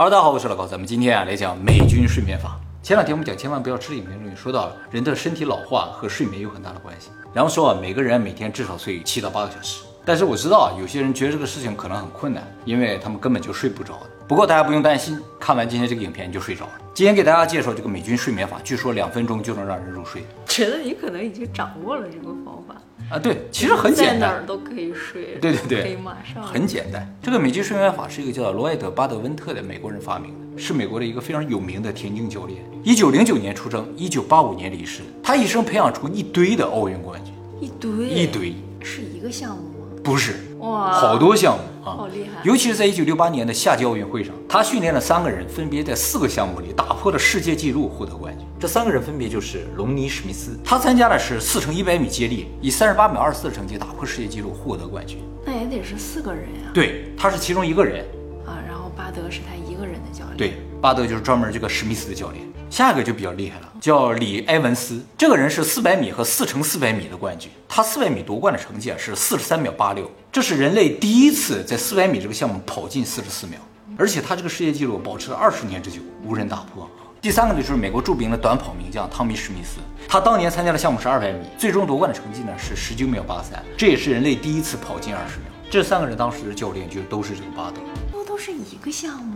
Hello，大家好，我是老高，咱们今天啊来讲美军睡眠法。前两天我们讲千万不要吃的影片中也说到，人的身体老化和睡眠有很大的关系。然后说啊，每个人每天至少睡七到八个小时。但是我知道啊，有些人觉得这个事情可能很困难，因为他们根本就睡不着。不过大家不用担心，看完今天这个影片你就睡着了。今天给大家介绍这个美军睡眠法，据说两分钟就能让人入睡。觉得你可能已经掌握了这个方法啊，对，其实很简单，在哪儿都可以睡。对对对，可以马上。很简单，这个美籍睡眠法是一个叫罗埃德·巴德温特的美国人发明的，是美国的一个非常有名的田径教练。一九零九年出生，一九八五年离世。他一生培养出一堆的奥运冠军，一堆一堆，是一个项目吗？不是，哇，好多项目啊。好厉害！尤其是在一九六八年的夏季奥运会上，他训练了三个人，分别在四个项目里打破了世界纪录，获得冠军。这三个人分别就是隆尼·史密斯，他参加的是四乘一百米接力，以三十八秒二四的成绩打破世界纪录，获得冠军。那也得是四个人呀。对，他是其中一个人。啊，然后巴德是他一个人的教练。对，巴德就是专门这个史密斯的教练。下一个就比较厉害了，叫李埃文斯。这个人是四百米和四乘四百米的冠军。他四百米夺冠的成绩啊是四十三秒八六，这是人类第一次在四百米这个项目跑进四十四秒，而且他这个世界纪录保持了二十年之久，无人打破。第三个就是美国著名的短跑名将汤米史密斯，他当年参加的项目是二百米，最终夺冠的成绩呢是十九秒八三，这也是人类第一次跑进二十秒。这三个人当时的教练就都是这个巴德，不都是一个项目？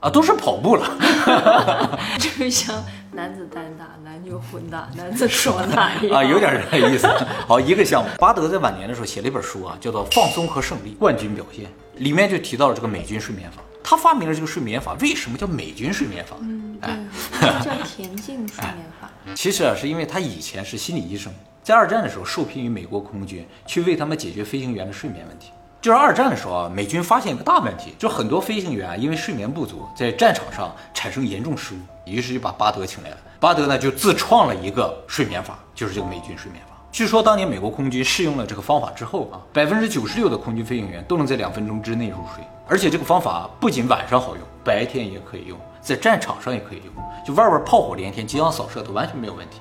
啊，都是跑步了，这 个像男子单打、男女混打、男子双打一样啊，有点这个意思。好，一个项目，巴德在晚年的时候写了一本书啊，叫做《放松和胜利：冠军表现》，里面就提到了这个美军睡眠法。他发明了这个睡眠法，为什么叫美军睡眠法？嗯，对，叫田径睡眠法。其实啊，是因为他以前是心理医生，在二战的时候受聘于美国空军，去为他们解决飞行员的睡眠问题。就是二战的时候啊，美军发现一个大问题，就很多飞行员啊因为睡眠不足，在战场上产生严重失误，于是就把巴德请来了。巴德呢就自创了一个睡眠法，就是这个美军睡眠法。据说当年美国空军试用了这个方法之后啊，百分之九十六的空军飞行员都能在两分钟之内入睡。而且这个方法不仅晚上好用，白天也可以用，在战场上也可以用，就外边炮火连天、机枪扫射都完全没有问题。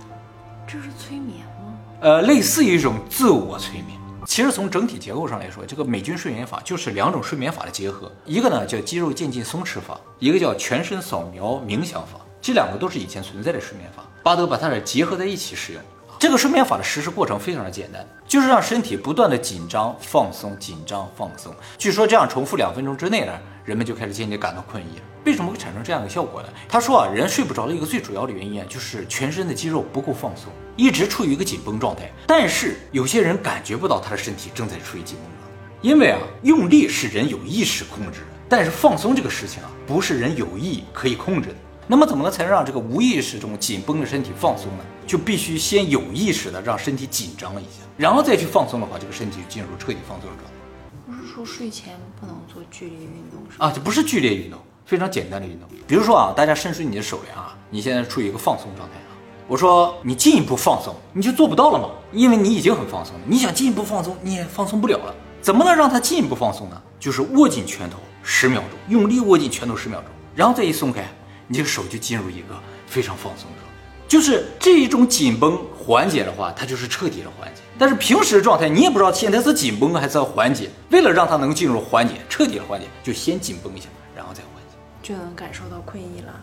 这是催眠吗？呃，类似于一种自我催眠。其实从整体结构上来说，这个美军睡眠法就是两种睡眠法的结合，一个呢叫肌肉渐进松弛法，一个叫全身扫描冥想法。这两个都是以前存在的睡眠法，巴德把它俩结合在一起使用。这个睡眠法的实施过程非常的简单，就是让身体不断的紧张、放松、紧张、放松。据说这样重复两分钟之内呢，人们就开始渐渐感到困意了。为什么会产生这样的效果呢？他说啊，人睡不着的一个最主要的原因啊，就是全身的肌肉不够放松。一直处于一个紧绷状态，但是有些人感觉不到他的身体正在处于紧绷状态，因为啊，用力是人有意识控制的，但是放松这个事情啊，不是人有意可以控制的。那么怎么能才能让这个无意识中紧绷的身体放松呢？就必须先有意识的让身体紧张一下，然后再去放松的话，这个身体就进入彻底放松的状态。不是说睡前不能做剧烈运动是吧？啊，这不是剧烈运动，非常简单的运动。比如说啊，大家伸出你的手来啊，你现在处于一个放松状态啊。我说你进一步放松，你就做不到了吗？因为你已经很放松了。你想进一步放松，你也放松不了了。怎么能让它进一步放松呢？就是握紧拳头十秒钟，用力握紧拳头十秒钟，然后再一松开，你这个手就进入一个非常放松的状态。就是这一种紧绷缓解的话，它就是彻底的缓解。但是平时的状态，你也不知道现在是紧绷还是要缓解。为了让它能进入缓解，彻底的缓解，就先紧绷一下，就能感受到困意了。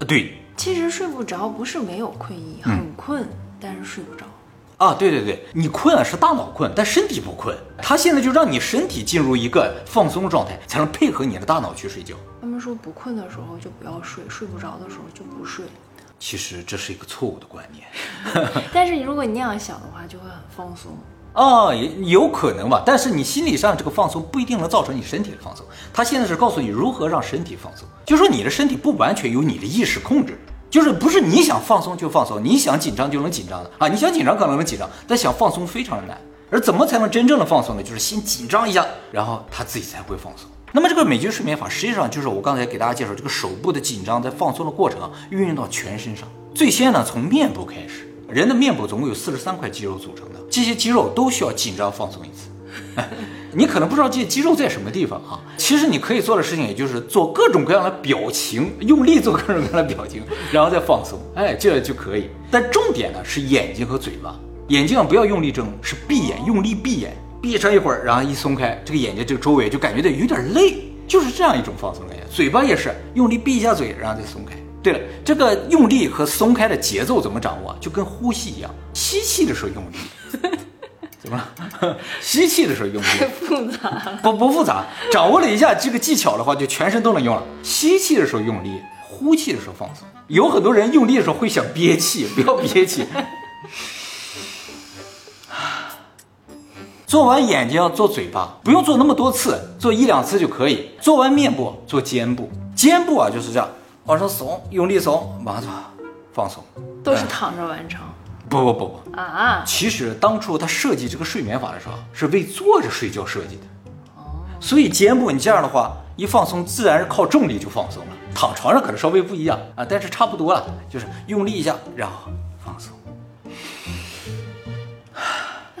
啊，对。其实睡不着不是没有困意，很困，但是睡不着。啊，对对对，你困啊是大脑困，但身体不困。他现在就让你身体进入一个放松状态，才能配合你的大脑去睡觉。他们说不困的时候就不要睡，睡不着的时候就不睡。其实这是一个错误的观念。但是如果你那样想的话，就会很放松。啊，也有可能吧，但是你心理上这个放松不一定能造成你身体的放松。他现在是告诉你如何让身体放松，就说你的身体不完全由你的意识控制，就是不是你想放松就放松，你想紧张就能紧张的啊。你想紧张可能能紧张，但想放松非常的难。而怎么才能真正的放松呢？就是先紧张一下，然后他自己才会放松。那么这个美军睡眠法实际上就是我刚才给大家介绍这个手部的紧张在放松的过程，运用到全身上。最先呢从面部开始。人的面部总共有四十三块肌肉组成的，这些肌肉都需要紧张放松一次。你可能不知道这些肌肉在什么地方啊？其实你可以做的事情，也就是做各种各样的表情，用力做各种各样的表情，然后再放松，哎，这就可以。但重点呢是眼睛和嘴巴，眼睛不要用力睁，是闭眼，用力闭眼，闭上一会儿，然后一松开，这个眼睛这个周围就感觉到有点累。就是这样一种放松感觉。嘴巴也是用力闭一下嘴，然后再松开。对了，这个用力和松开的节奏怎么掌握？就跟呼吸一样，吸气的时候用力，怎么了？吸气的时候用力，太复杂了。不不复杂，掌握了一下这个技巧的话，就全身都能用了。吸气的时候用力，呼气的时候放松。有很多人用力的时候会想憋气，不要憋气。做完眼睛要做嘴巴，不用做那么多次，做一两次就可以。做完面部，做肩部，肩部啊就是这样，往上耸，用力耸，往上放松。都是躺着完成不不不不，啊？其实当初他设计这个睡眠法的时候，是为坐着睡觉设计的。哦所以肩部你这样的话，一放松，自然是靠重力就放松了。躺床上可能稍微不一样啊，但是差不多了，就是用力一下，然后放松。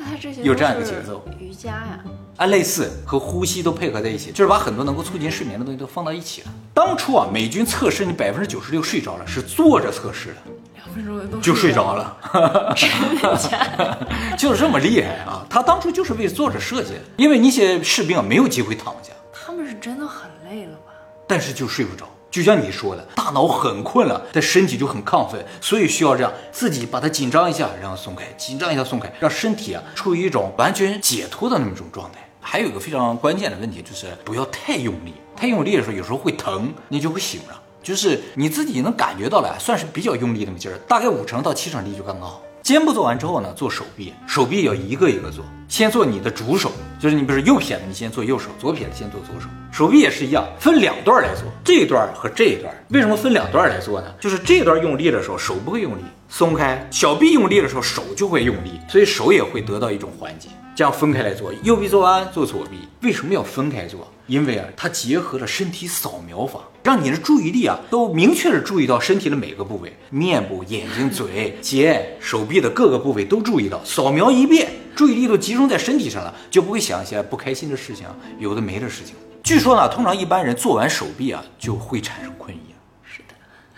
那它这些有这样一个节奏瑜伽呀，啊，类似和呼吸都配合在一起，就是把很多能够促进睡眠的东西都放到一起了。当初啊，美军测试你百分之九十六睡着了，是坐着测试的，两分钟都就睡着了，了。真的假的？就是这么厉害啊！他当初就是为坐着设计的，因为那些士兵啊没有机会躺下，他们是真的很累了吧？但是就睡不着。就像你说的，大脑很困了，但身体就很亢奋，所以需要这样自己把它紧张一下，然后松开，紧张一下松开，让身体啊处于一种完全解脱的那么一种状态。还有一个非常关键的问题就是不要太用力，太用力的时候有时候会疼，你就会醒了。就是你自己能感觉到了，算是比较用力那么劲儿，大概五成到七成力就刚刚好。肩部做完之后呢，做手臂，手臂要一个一个做，先做你的主手，就是你比如右撇子，你先做右手；左撇子先做左手。手臂也是一样，分两段来做，这一段和这一段。为什么分两段来做呢？就是这段用力的时候，手不会用力，松开；小臂用力的时候，手就会用力，所以手也会得到一种缓解。这样分开来做，右臂做完做左臂。为什么要分开做？因为啊，它结合了身体扫描法，让你的注意力啊都明确的注意到身体的每个部位，面部、眼睛、嘴、肩、手臂的各个部位都注意到，扫描一遍，注意力都集中在身体上了，就不会想一些不开心的事情，有的没的事情。据说呢，通常一般人做完手臂啊，就会产生困意。是的，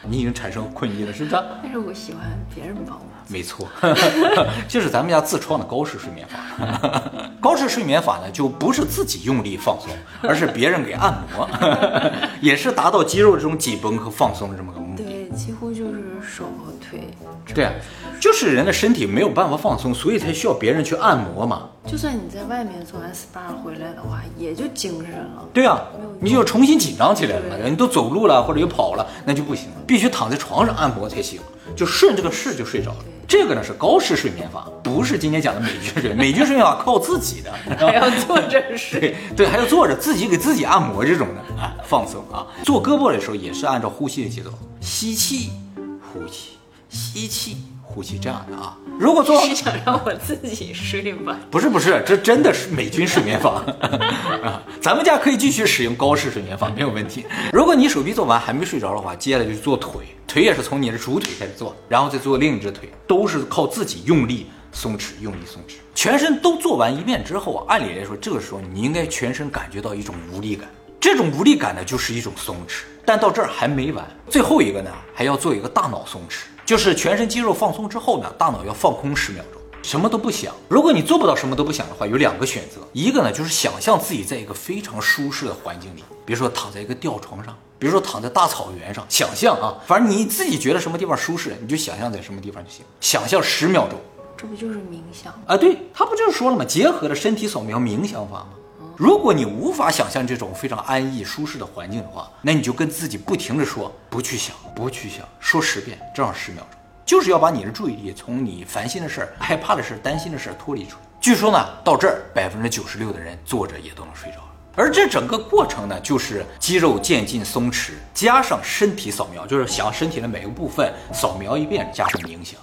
你已经产生困意了，是不是？但是我喜欢别人帮我。没错，就是咱们家自创的高式睡眠法。高式睡眠法呢，就不是自己用力放松，而是别人给按摩，也是达到肌肉这种紧绷和放松的这么个目的。对，几乎就是手和腿。对啊，就是人的身体没有办法放松，所以才需要别人去按摩嘛。就算你在外面做完 SPA 回来的话，也就精神了。对啊你就重新紧张起来了嘛。对你都走路了或者又跑了，那就不行了，必须躺在床上按摩才行，就顺这个势就睡着了。这个呢是高式睡眠法，不是今天讲的美军睡眠。美军睡眠法靠自己的，还要坐着睡。对对，还要坐着自己给自己按摩这种的啊，放松啊。做胳膊的时候也是按照呼吸的节奏，吸气，呼气，吸气，呼吸这样的啊。如果做 是想让我自己睡吧？不是不是，这真的是美军睡眠法 啊！咱们家可以继续使用高式睡眠法，没有问题。如果你手臂做完还没睡着的话，接下来就做腿，腿也是从你的主腿开始做，然后再做另一只腿，都是靠自己用力松弛，用力松弛。全身都做完一遍之后，按理来说，这个时候你应该全身感觉到一种无力感，这种无力感呢，就是一种松弛。但到这儿还没完，最后一个呢，还要做一个大脑松弛，就是全身肌肉放松之后呢，大脑要放空十秒钟。什么都不想。如果你做不到什么都不想的话，有两个选择，一个呢就是想象自己在一个非常舒适的环境里，比如说躺在一个吊床上，比如说躺在大草原上，想象啊，反正你自己觉得什么地方舒适，你就想象在什么地方就行，想象十秒钟。这不就是冥想？啊，对他不就是说了吗？结合了身体扫描冥想法吗？如果你无法想象这种非常安逸舒适的环境的话，那你就跟自己不停的说，不去想，不去想，说十遍，正好十秒钟，就是要把你的注意力从你烦心的事儿、害怕的事儿、担心的事儿脱离出来。据说呢，到这儿百分之九十六的人坐着也都能睡着了。而这整个过程呢，就是肌肉渐进松弛，加上身体扫描，就是想身体的每个部分扫描一遍，加上冥想。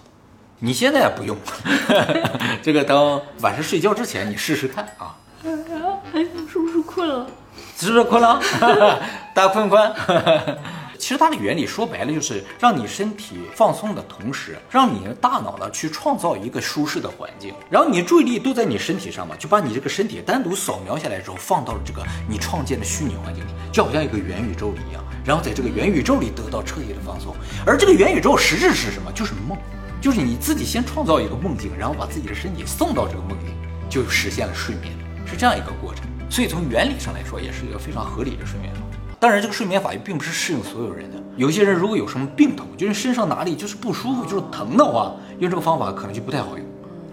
你现在不用，这个等晚上睡觉之前你试试看啊。哎，是不是困了？是不是困了？大家困不困？其实它的原理说白了就是让你身体放松的同时，让你的大脑呢去创造一个舒适的环境，然后你注意力都在你身体上嘛，就把你这个身体单独扫描下来之后，放到了这个你创建的虚拟环境里，就好像一个元宇宙里一样，然后在这个元宇宙里得到彻底的放松。而这个元宇宙实质是什么？就是梦，就是你自己先创造一个梦境，然后把自己的身体送到这个梦境，就实现了睡眠，是这样一个过程。所以从原理上来说，也是一个非常合理的睡眠法。当然，这个睡眠法也并不是适应所有人的。有些人如果有什么病痛，就是身上哪里就是不舒服，就是疼的话，用这个方法可能就不太好用。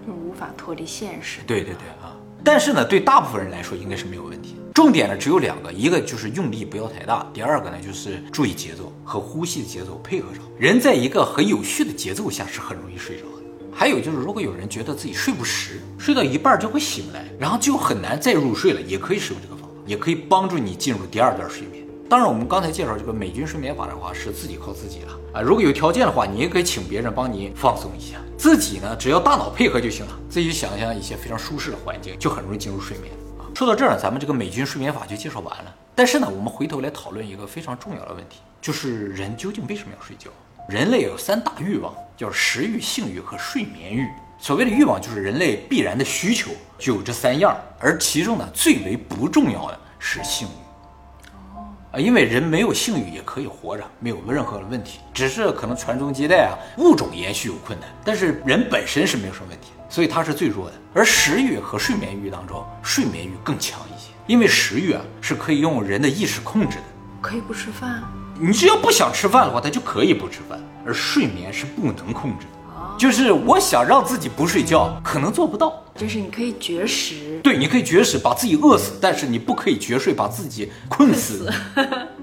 就无法脱离现实。对对对啊！但是呢，对大部分人来说应该是没有问题。重点呢只有两个，一个就是用力不要太大，第二个呢就是注意节奏和呼吸的节奏配合上。人在一个很有序的节奏下是很容易睡着的。还有就是，如果有人觉得自己睡不实，睡到一半就会醒来，然后就很难再入睡了，也可以使用这个方法，也可以帮助你进入第二段睡眠。当然，我们刚才介绍这个美军睡眠法的话，是自己靠自己了啊。如果有条件的话，你也可以请别人帮你放松一下。自己呢，只要大脑配合就行了。自己想象一些非常舒适的环境，就很容易进入睡眠啊。说到这儿，咱们这个美军睡眠法就介绍完了。但是呢，我们回头来讨论一个非常重要的问题，就是人究竟为什么要睡觉？人类有三大欲望，叫食欲、性欲和睡眠欲。所谓的欲望，就是人类必然的需求，就有这三样。而其中呢，最为不重要的是性欲。啊，因为人没有性欲也可以活着，没有任何的问题，只是可能传宗接代啊，物种延续有困难，但是人本身是没有什么问题，所以它是最弱的。而食欲和睡眠欲当中，睡眠欲更强一些，因为食欲啊是可以用人的意识控制的，可以不吃饭，你只要不想吃饭的话，他就可以不吃饭，而睡眠是不能控制的。就是我想让自己不睡觉，可能做不到。就是你可以绝食，对，你可以绝食把自己饿死，但是你不可以绝睡把自己困死，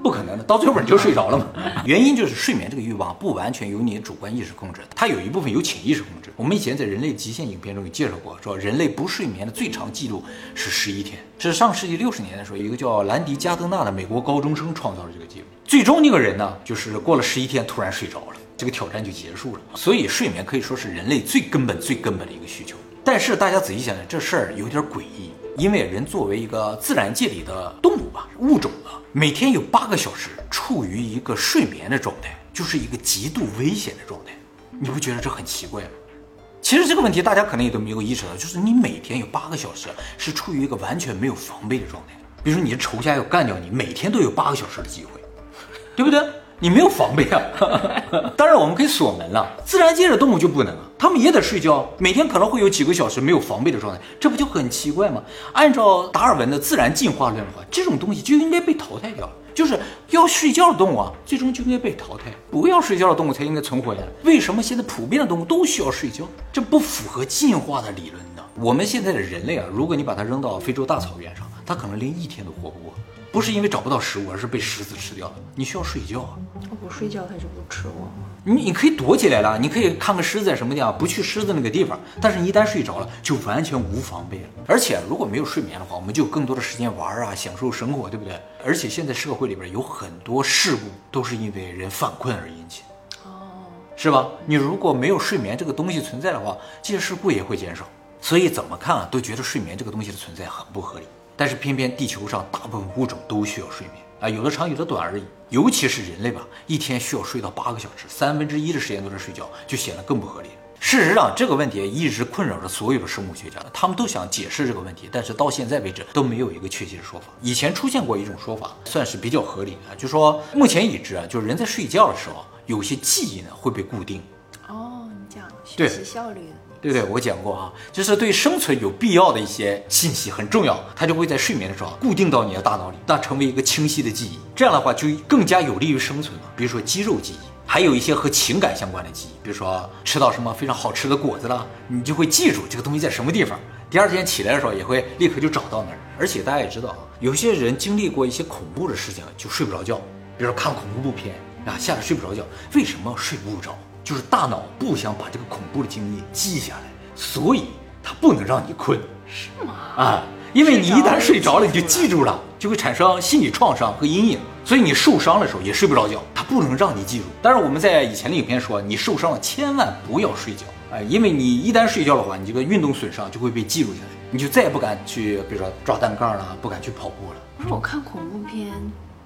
不可能的，到最后你就睡着了嘛。原因就是睡眠这个欲望不完全由你的主观意识控制，它有一部分由潜意识控制。我们以前在人类极限影片中有介绍过，说人类不睡眠的最长记录是十一天，是上世纪六十年的时候，一个叫兰迪加德纳的美国高中生创造了这个记录。最终那个人呢，就是过了十一天突然睡着了。这个挑战就结束了，所以睡眠可以说是人类最根本、最根本的一个需求。但是大家仔细想想，这事儿有点诡异，因为人作为一个自然界里的动物吧，物种，每天有八个小时处于一个睡眠的状态，就是一个极度危险的状态。你不觉得这很奇怪吗？其实这个问题大家可能也都没有意识到，就是你每天有八个小时是处于一个完全没有防备的状态。比如说你的仇家要干掉你，每天都有八个小时的机会，对不对？你没有防备啊！当然，我们可以锁门了。自然界的动物就不能他，们也得睡觉，每天可能会有几个小时没有防备的状态，这不就很奇怪吗？按照达尔文的自然进化论的话，这种东西就应该被淘汰掉，就是要睡觉的动物啊，最终就应该被淘汰，不要睡觉的动物才应该存活下来。为什么现在普遍的动物都需要睡觉？这不符合进化的理论呢？我们现在的人类啊，如果你把它扔到非洲大草原上，它可能连一天都活不过。不是因为找不到食物，而是被狮子吃掉了。你需要睡觉啊！我不睡觉，它就不吃我吗？你你可以躲起来了，你可以看个狮子在什么地方，不去狮子那个地方。但是你，一旦睡着了，就完全无防备了。而且，如果没有睡眠的话，我们就有更多的时间玩啊，享受生活，对不对？而且，现在社会里边有很多事故都是因为人犯困而引起，哦，是吧？你如果没有睡眠这个东西存在的话，这些事故也会减少。所以，怎么看啊，都觉得睡眠这个东西的存在很不合理。但是偏偏地球上大部分物种都需要睡眠啊，有的长有的短而已。尤其是人类吧，一天需要睡到八个小时，三分之一的时间都在睡觉，就显得更不合理。事实上，这个问题一直困扰着所有的生物学家，他们都想解释这个问题，但是到现在为止都没有一个确切的说法。以前出现过一种说法，算是比较合理啊，就说目前已知啊，就是人在睡觉的时候，有些记忆呢会被固定。哦，你讲学习效率。对不对，我讲过哈，就是对生存有必要的一些信息很重要，它就会在睡眠的时候固定到你的大脑里，那成为一个清晰的记忆。这样的话就更加有利于生存嘛。比如说肌肉记忆，还有一些和情感相关的记忆，比如说吃到什么非常好吃的果子了，你就会记住这个东西在什么地方。第二天起来的时候也会立刻就找到那儿。而且大家也知道啊，有些人经历过一些恐怖的事情就睡不着觉，比如说看恐怖片啊，吓得睡不着觉。为什么睡不着？就是大脑不想把这个恐怖的经历记下来，所以它不能让你困，是吗？啊，因为你一旦睡着了，你就记住了，就会产生心理创伤和阴影，所以你受伤的时候也睡不着觉，它不能让你记住。但是我们在以前的影片说，你受伤了千万不要睡觉，哎，因为你一旦睡觉的话，你这个运动损伤就会被记录下来，你就再也不敢去，比如说抓单杠了，不敢去跑步了。不是我看恐怖片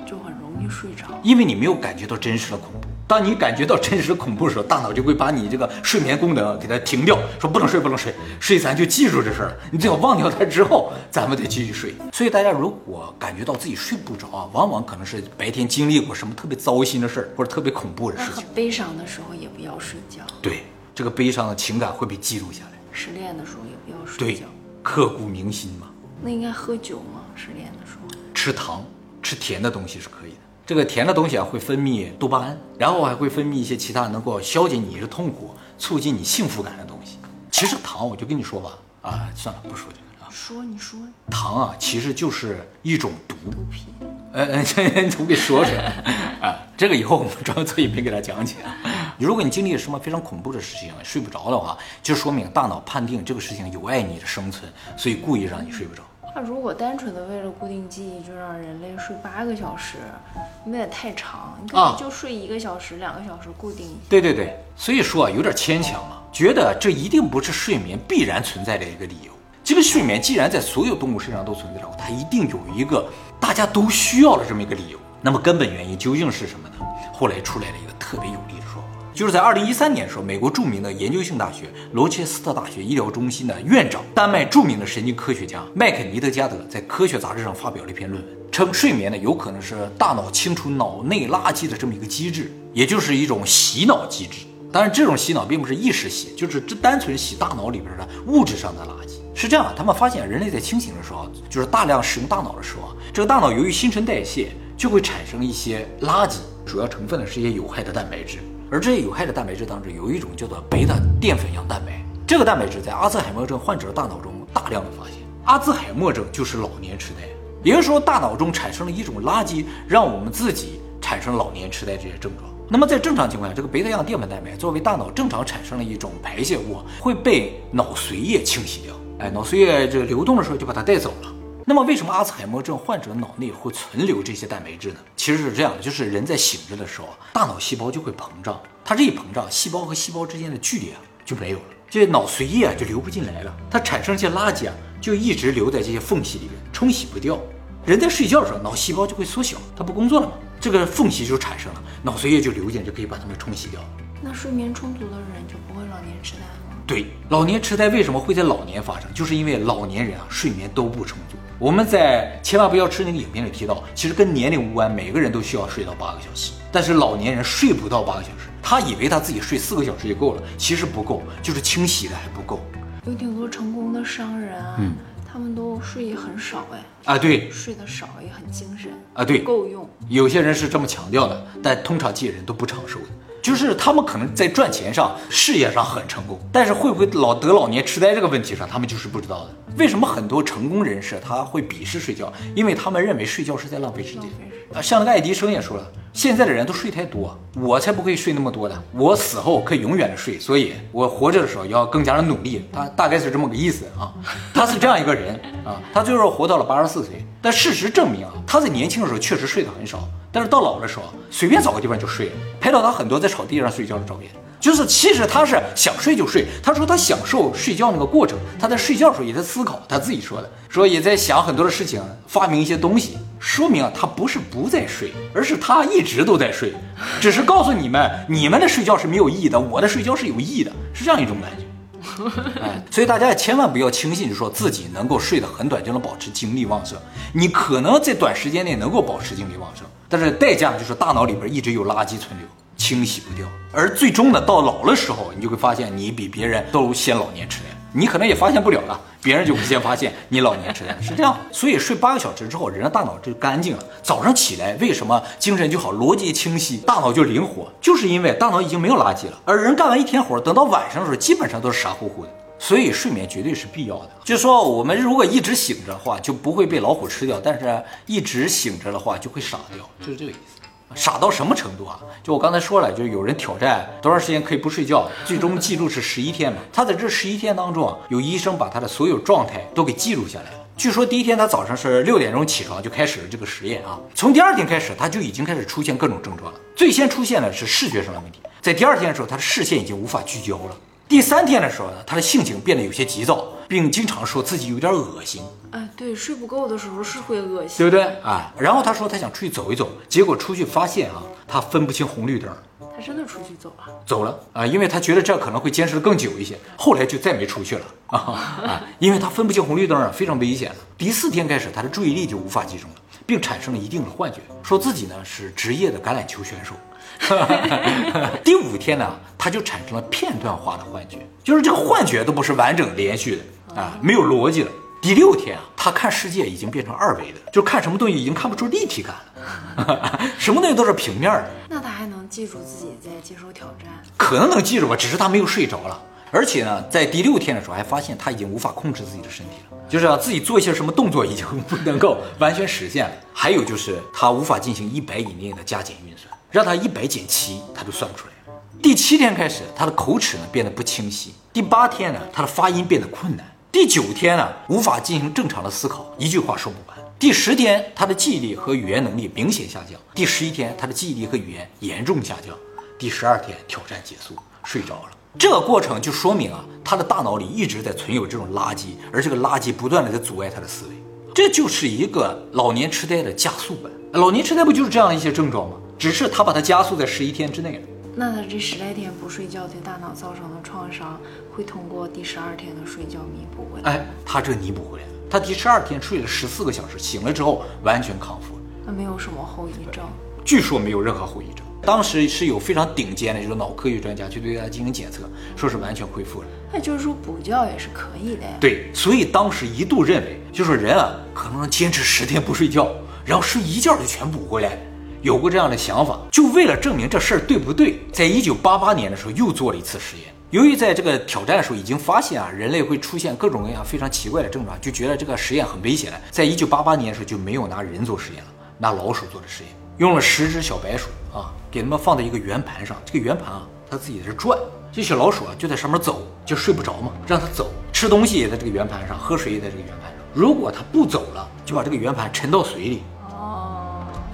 就很容易睡着，因为你没有感觉到真实的恐怖。当你感觉到真实恐怖的时候，大脑就会把你这个睡眠功能给它停掉，说不能睡，不能睡，睡咱就记住这事儿了。你最好忘掉它之后，咱们得继续睡。所以大家如果感觉到自己睡不着啊，往往可能是白天经历过什么特别糟心的事儿，或者特别恐怖的事情。悲伤的时候也不要睡觉。对，这个悲伤的情感会被记录下来。失恋的时候也不要睡觉。对，刻骨铭心嘛。那应该喝酒吗？失恋的时候？吃糖、吃甜的东西是可以的。这个甜的东西啊，会分泌多巴胺，然后还会分泌一些其他能够消解你的痛苦、促进你幸福感的东西。其实糖，我就跟你说吧，啊，算了，不说这个了啊。说你说糖啊，其实就是一种毒。毒品，呃呃，这你给说出来啊！这个以后我们专门做一篇给他讲解啊。如果你经历了什么非常恐怖的事情，睡不着的话，就说明大脑判定这个事情有碍你的生存，所以故意让你睡不着。那如果单纯的为了固定记忆，就让人类睡八个小时，有点太长。你可啊以就睡一个小时、两个小时固定一下。对对对，所以说啊，有点牵强了，觉得这一定不是睡眠必然存在的一个理由。这个睡眠既然在所有动物身上都存在着，它一定有一个大家都需要的这么一个理由。那么根本原因究竟是什么呢？后来出来了一个特别有力的说法，就是在二零一三年的时候，美国著名的研究性大学罗切斯特大学医疗中心的院长、丹麦著名的神经科学家麦肯尼德加德在科学杂志上发表了一篇论文，称睡眠呢有可能是大脑清除脑内垃圾的这么一个机制，也就是一种洗脑机制。当然，这种洗脑并不是意识洗，就是这单纯洗大脑里边的物质上的垃圾。是这样，他们发现人类在清醒的时候，就是大量使用大脑的时候，这个大脑由于新陈代谢，就会产生一些垃圾，主要成分呢是一些有害的蛋白质。而这些有害的蛋白质当中，有一种叫做贝塔淀粉样蛋白，这个蛋白质在阿兹海默症患者的大脑中大量的发现。阿兹海默症就是老年痴呆，也就是说，大脑中产生了一种垃圾，让我们自己产生老年痴呆这些症状。那么在正常情况下，这个贝塔样淀粉蛋白作为大脑正常产生的一种排泄物，会被脑髓液清洗掉。哎，脑髓液这个流动的时候就把它带走了。那么为什么阿兹海默症患者脑内会存留这些蛋白质呢？其实是这样的，就是人在醒着的时候，大脑细胞就会膨胀，它这一膨胀，细胞和细胞之间的距离啊就没有了，这些脑髓液啊就流不进来了，它产生一些垃圾啊就一直留在这些缝隙里面，冲洗不掉。人在睡觉的时候，脑细胞就会缩小，它不工作了嘛，这个缝隙就产生了，脑髓液就流进，就可以把它们冲洗掉。那睡眠充足的人就不会老年痴呆吗？对，老年痴呆为什么会在老年发生？就是因为老年人啊睡眠都不充足。我们在千万不要吃那个影片里提到，其实跟年龄无关，每个人都需要睡到八个小时，但是老年人睡不到八个小时，他以为他自己睡四个小时就够了，其实不够，就是清洗的还不够。有挺多成功的商人啊，他们都睡也很少哎，啊，对睡得少也很精神啊，对，够用。有些人是这么强调的，但通常这些人都不长寿的。就是他们可能在赚钱上、事业上很成功，但是会不会老得老年痴呆这个问题上，他们就是不知道的。为什么很多成功人士他会鄙视睡觉？因为他们认为睡觉是在浪费时间啊，像那个爱迪生也说了，现在的人都睡太多，我才不会睡那么多的，我死后可以永远的睡，所以我活着的时候要更加的努力。他大概是这么个意思啊，他是这样一个人啊，他最后活到了八十四岁。但事实证明啊，他在年轻的时候确实睡得很少，但是到老的时候，随便找个地方就睡了。拍到他很多在草地上睡觉的照片，就是其实他是想睡就睡。他说他享受睡觉那个过程，他在睡觉的时候也在思考，他自己说的，说也在想很多的事情，发明一些东西。说明啊，他不是不在睡，而是他一直都在睡，只是告诉你们，你们的睡觉是没有意义的，我的睡觉是有意义的，是这样一种感觉。哎，所以大家也千万不要轻信，说自己能够睡得很短就能保持精力旺盛。你可能在短时间内能够保持精力旺盛，但是代价就是大脑里边一直有垃圾存留，清洗不掉。而最终呢，到老的时候，你就会发现你比别人都先老年痴呆。你可能也发现不了了，别人就会先发现你老年痴呆了，是这样。所以睡八个小时之后，人的大脑就干净了。早上起来为什么精神就好，逻辑清晰，大脑就灵活？就是因为大脑已经没有垃圾了。而人干完一天活，等到晚上的时候，基本上都是傻乎乎的。所以睡眠绝对是必要的。就是说，我们如果一直醒着的话，就不会被老虎吃掉；但是一直醒着的话，就会傻掉，就是这个意思。傻到什么程度啊？就我刚才说了，就是有人挑战多长时间可以不睡觉，最终记录是十一天嘛。他在这十一天当中啊，有医生把他的所有状态都给记录下来了。据说第一天他早上是六点钟起床就开始了这个实验啊，从第二天开始他就已经开始出现各种症状了。最先出现的是视觉上的问题，在第二天的时候，他的视线已经无法聚焦了。第三天的时候呢，他的性情变得有些急躁，并经常说自己有点恶心。哎，对，睡不够的时候是会恶心，对不对？啊，然后他说他想出去走一走，结果出去发现啊，他分不清红绿灯，他真的出去走了。走了啊，因为他觉得这可能会坚持的更久一些，后来就再没出去了啊啊，因为他分不清红绿灯啊，非常危险了。第四天开始，他的注意力就无法集中了，并产生了一定的幻觉，说自己呢是职业的橄榄球选手。第五天呢，他就产生了片段化的幻觉，就是这个幻觉都不是完整连续的啊，没有逻辑的。第六天啊，他看世界已经变成二维的，就看什么东西已经看不出立体感了，什么东西都是平面的。那他还能记住自己在接受挑战？可能能记住吧，只是他没有睡着了。而且呢，在第六天的时候，还发现他已经无法控制自己的身体了，就是啊，自己做一些什么动作已经不能够 完全实现了。还有就是他无法进行一百以内的加减运算，让他一百减七，他都算不出来。第七天开始，他的口齿呢变得不清晰。第八天呢，他的发音变得困难。第九天呢，无法进行正常的思考，一句话说不完。第十天，他的记忆力和语言能力明显下降。第十一天，他的记忆力和语言严重下降。第十二天，挑战结束，睡着了。这个过程就说明啊，他的大脑里一直在存有这种垃圾，而这个垃圾不断的在阻碍他的思维，这就是一个老年痴呆的加速版。老年痴呆不就是这样一些症状吗？只是他把它加速在十一天之内了。那他这十来天不睡觉对大脑造成的创伤，会通过第十二天的睡觉弥补回来？哎，他这弥补回来了。他第十二天睡了十四个小时，醒了之后完全康复了。那没有什么后遗症？据说没有任何后遗症。当时是有非常顶尖的，就是脑科学专家去对他进行检测，说是完全恢复了。那就是说补觉也是可以的呀。对，所以当时一度认为，就是人啊，可能能坚持十天不睡觉，然后睡一觉就全补回来，有过这样的想法。就为了证明这事儿对不对，在一九八八年的时候又做了一次实验。由于在这个挑战的时候已经发现啊，人类会出现各种各样非常奇怪的症状，就觉得这个实验很危险了。在一九八八年的时候就没有拿人做实验了，拿老鼠做的实验，用了十只小白鼠啊。给他们放在一个圆盘上，这个圆盘啊，它自己在这转，这小老鼠啊就在上面走，就睡不着嘛，让它走，吃东西也在这个圆盘上，喝水也在这个圆盘上。如果它不走了，就把这个圆盘沉到水里。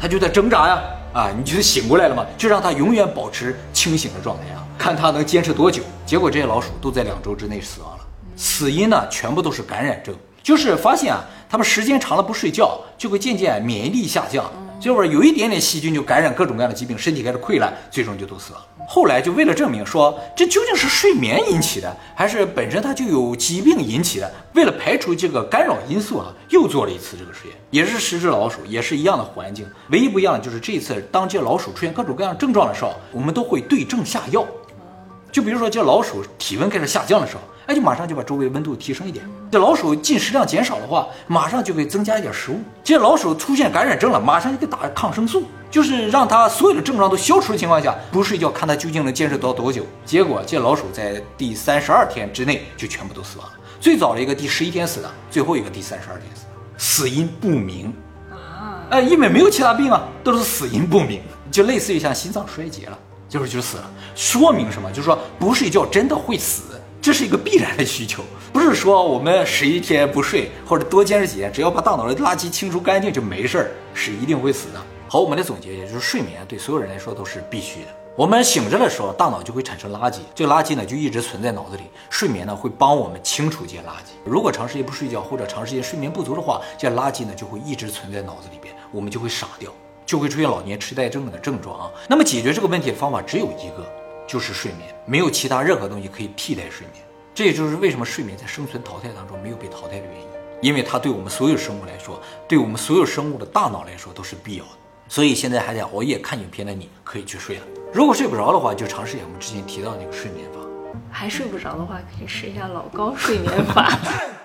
他，就在挣扎呀，啊，你就是醒过来了嘛？就让他永远保持清醒的状态啊，看他能坚持多久。结果这些老鼠都在两周之内死亡了，死因呢全部都是感染症，就是发现啊，它们时间长了不睡觉，就会渐渐免疫力下降。结果有一点点细菌就感染各种各样的疾病，身体开始溃烂，最终就都死了。后来就为了证明说这究竟是睡眠引起的，还是本身它就有疾病引起的，为了排除这个干扰因素啊，又做了一次这个实验，也是十只老鼠，也是一样的环境，唯一不一样的就是这一次当这老鼠出现各种各样症状的时候，我们都会对症下药。就比如说这老鼠体温开始下降的时候。哎，就马上就把周围温度提升一点。这老鼠进食量减少的话，马上就可以增加一点食物。这老鼠出现感染症了，马上就给打抗生素，就是让它所有的症状都消除的情况下，不睡觉，看它究竟能坚持到多久。结果这老鼠在第三十二天之内就全部都死亡了。最早的一个第十一天死的，最后一个第三十二天死，死因不明啊。哎，因为没有其他病啊，都是死因不明，就类似于像心脏衰竭了，就是就死了。说明什么？就是说不睡觉真的会死。这是一个必然的需求，不是说我们十一天不睡或者多坚持几天，只要把大脑的垃圾清除干净就没事儿，是一定会死的。好，我们的总结也就是睡眠对所有人来说都是必须的。我们醒着的时候，大脑就会产生垃圾，这个垃圾呢就一直存在脑子里。睡眠呢会帮我们清除这些垃圾。如果长时间不睡觉或者长时间睡眠不足的话，这些垃圾呢就会一直存在脑子里边，我们就会傻掉，就会出现老年痴呆症的症状啊。那么解决这个问题的方法只有一个。就是睡眠，没有其他任何东西可以替代睡眠。这也就是为什么睡眠在生存淘汰当中没有被淘汰的原因，因为它对我们所有生物来说，对我们所有生物的大脑来说都是必要的。所以现在还在熬夜看影片的你，可以去睡了。如果睡不着的话，就尝试一下我们之前提到那个睡眠法。还睡不着的话，可以试一下老高睡眠法。